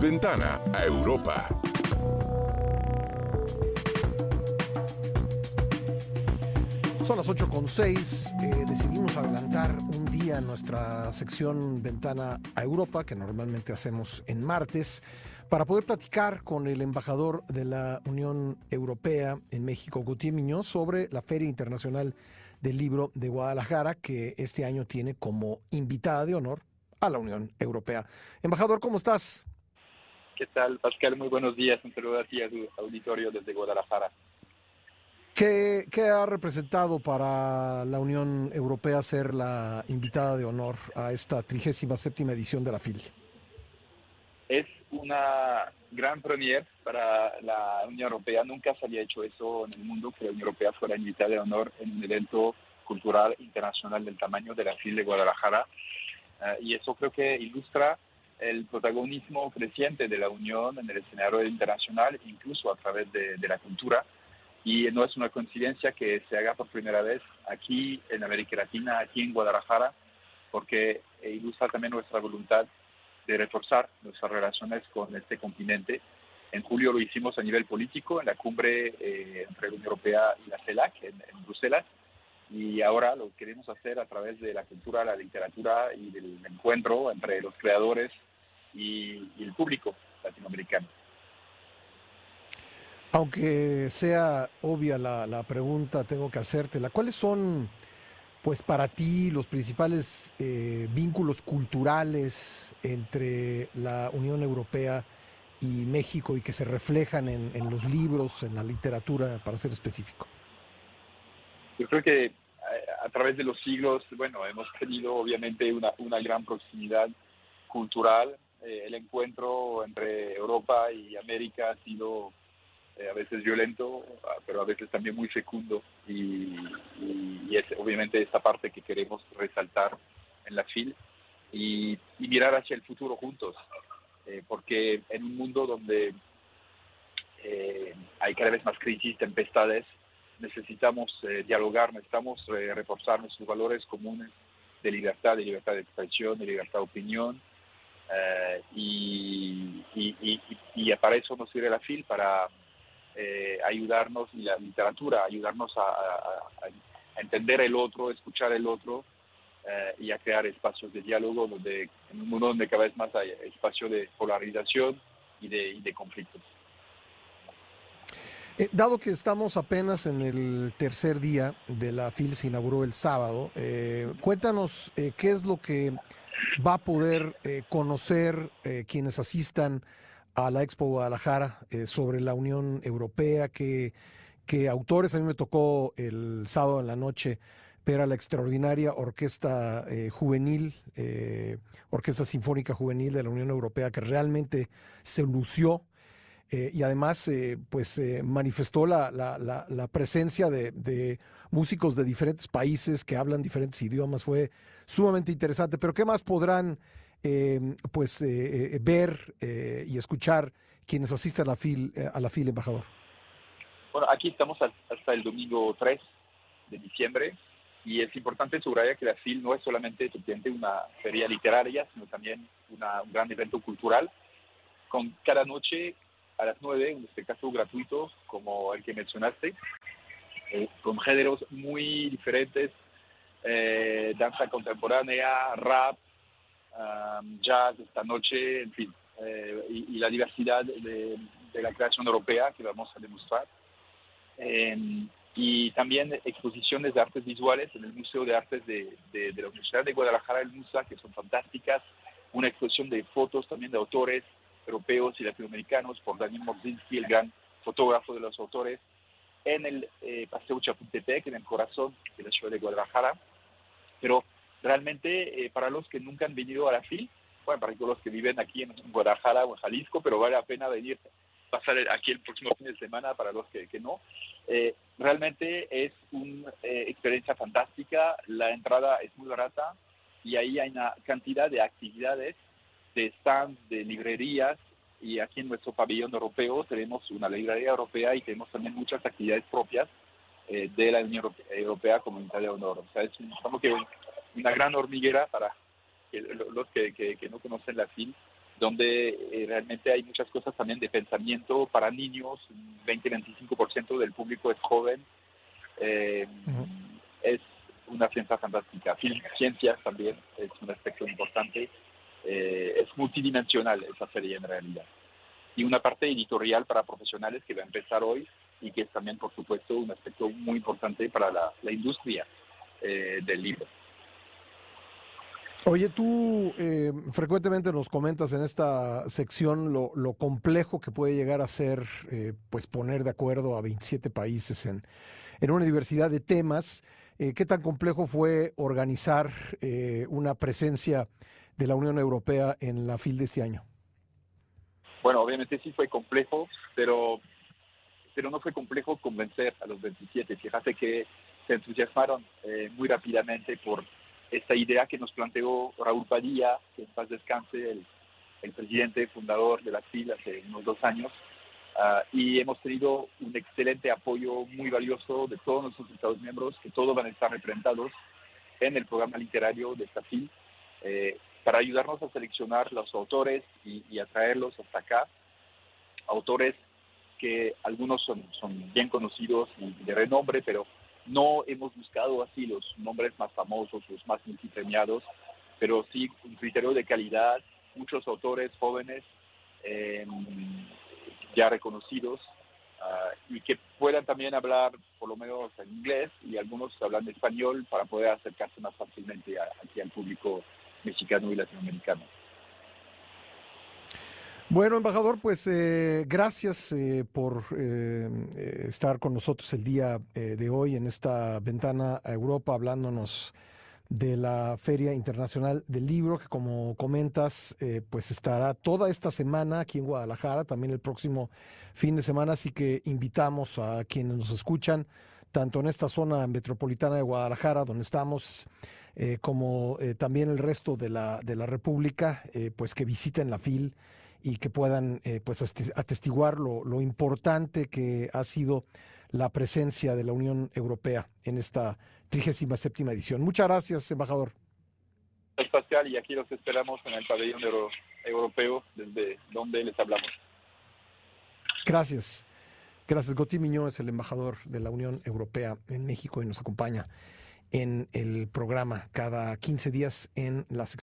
Ventana a Europa. Son las 8 con 6. Eh, decidimos adelantar un día nuestra sección Ventana a Europa, que normalmente hacemos en martes, para poder platicar con el embajador de la Unión Europea en México, Gautier Miñón, sobre la Feria Internacional del Libro de Guadalajara, que este año tiene como invitada de honor a la Unión Europea. Embajador, ¿cómo estás? ¿Qué tal, Pascal? Muy buenos días. Un saludo a ti a tu auditorio desde Guadalajara. ¿Qué, ha representado para la Unión Europea ser la invitada de honor a esta 37 edición de la FIL? Es una gran premier para la Unión Europea. Nunca se había hecho eso en el mundo, que la Unión Europea fuera invitada de honor en un evento cultural internacional del tamaño de la FIL de Guadalajara. Eh, y eso creo que ilustra el protagonismo creciente de la Unión en el escenario internacional, incluso a través de la cultura y no es una coincidencia que se haga por primera vez aquí en América Latina, aquí en Guadalajara, porque ilustra también nuestra voluntad de reforzar nuestras relaciones con este continente. En julio lo hicimos a nivel político en la cumbre eh, entre la Unión Europea y la CELAC en, Bruselas y ahora lo queremos hacer a través de la cultura, la literatura y del encuentro entre los creadores y el público latinoamericano. Aunque sea obvia la, pregunta, tengo que hacértela. ¿Cuáles son, pues, para ti los principales eh, vínculos culturales entre la Unión Europea y México y que se reflejan en, los libros, en la literatura, para ser específico? Yo creo que eh, a, través de los siglos, bueno, hemos tenido obviamente una, gran proximidad cultural. Eh, el encuentro entre Europa y América ha sido eh, a veces violento, ah, pero a veces también muy fecundo. Y, es obviamente esta parte que queremos resaltar en la FIL y, mirar hacia el futuro juntos, eh, porque en un mundo donde hay cada vez más crisis, tempestades, necesitamos dialogar, necesitamos reforzar nuestros valores comunes de libertad, de libertad de expresión, de libertad de opinión, y, y, para eso nos sirve la FIL, para eh, ayudarnos, y la literatura, ayudarnos a, entender el otro, escuchar el otro eh, y a crear espacios de diálogo donde, en un mundo donde cada vez más hay espacio de polarización y de, y de conflictos. Eh, dado que estamos apenas en el tercer día de la FIL, se inauguró el sábado, cuéntanos qué es lo que va a poder conocer quienes asistan a la Expo Guadalajara eh, sobre la Unión Europea, que, que autores, a mí me tocó el sábado en la noche ver a la extraordinaria Orquesta eh, Juvenil, eh, Orquesta Sinfónica Juvenil de la Unión Europea, que realmente se lució y además pues manifestó la, la, la, presencia de, de, músicos de diferentes países que hablan diferentes idiomas. Fue sumamente interesante. Pero ¿qué más podrán Em, pues eh, eh, ver eh, y escuchar quienes asisten a la FIL, a la FIL, embajador? Bueno, aquí estamos hasta el domingo 3 de diciembre y es importante subrayar que la FIL no es solamente una feria literaria, sino también una, un gran evento cultural, con cada noche a las 9, en este caso gratuito, como el que mencionaste, con géneros muy diferentes, danza contemporánea, rap, jazz esta noche, en fin, eh, y, la diversidad de, la creación europea que vamos a demostrar. Em, y también exposiciones de artes visuales en el Museo de Artes de, la Universidad de Guadalajara, el MUSA, que son fantásticas. Una exposición de fotos también de autores europeos y latinoamericanos por Daniel Morzinski, el gran fotógrafo de los autores, en el eh, Paseo Chapultepec, en el corazón de la ciudad de Guadalajara. Pero realmente eh, para los que nunca han venido a la FIL, bueno, para los que viven aquí en Guadalajara o en Jalisco, pero vale la pena venir, pasar aquí el próximo fin de semana para los que, que no. Eh, realmente es una eh, experiencia fantástica, la entrada es muy barata y ahí hay una cantidad de actividades, de stands, de librerías, y aquí en nuestro pabellón europeo tenemos una librería europea y tenemos también muchas actividades propias de la Unión Europea como de honor. O sea, es un, que una gran hormiguera para los que, no conocen la FIL donde realmente hay muchas cosas también de pensamiento para niños, 20-25% del público es joven. Es una ciencia fantástica. Ciencias también es un aspecto importante. Es multidimensional esa serie en realidad. Y una parte editorial para profesionales que va a empezar hoy y que es también, por supuesto, un aspecto muy importante para la, industria eh, del libro. Oye, tú eh, frecuentemente nos comentas en esta sección lo, complejo que puede llegar a ser eh, pues poner de acuerdo a 27 países en, en una diversidad de temas. ¿Qué tan complejo fue organizar una presencia de la Unión Europea en la FIL de este año? Bueno, obviamente sí fue complejo, pero pero no fue complejo convencer a los 27. Fíjate que se entusiasmaron eh, muy rápidamente por esta idea que nos planteó Raúl Padilla, que en paz descanse, el, el presidente fundador de la FIL hace unos dos años, ah, y hemos tenido un excelente apoyo muy valioso de todos nuestros Estados miembros, que todos van a estar representados en el programa literario de esta FIL, eh, para ayudarnos a seleccionar los autores y, y atraerlos hasta acá, autores que algunos son, son bien conocidos y de renombre, pero no hemos buscado así los nombres más famosos, los más multipremiados, pero sí un criterio de calidad, muchos autores jóvenes em, ya reconocidos ah, y que puedan también hablar por lo menos en inglés y algunos hablan español para poder acercarse más fácilmente aquí al público mexicano y latinoamericano. Bueno, embajador, pues eh, gracias eh, por eh, estar con nosotros el día de hoy en esta ventana a Europa hablándonos de la Feria Internacional del Libro, que como comentas, pues estará toda esta semana aquí en Guadalajara, también el próximo fin de semana, así que invitamos a quienes nos escuchan, tanto en esta zona metropolitana de Guadalajara, donde estamos, como también el resto de la, de la República, pues que visiten la FIL y que puedan eh, pues atestiguar lo, lo, importante que ha sido la presencia de la Unión Europea en esta 37 edición. Muchas gracias, embajador. Pascal, y aquí los esperamos en el pabellón europeo desde donde les hablamos. Gracias. Gracias. Goti Miñó es el embajador de la Unión Europea en México y nos acompaña en el programa cada 15 días en la sección.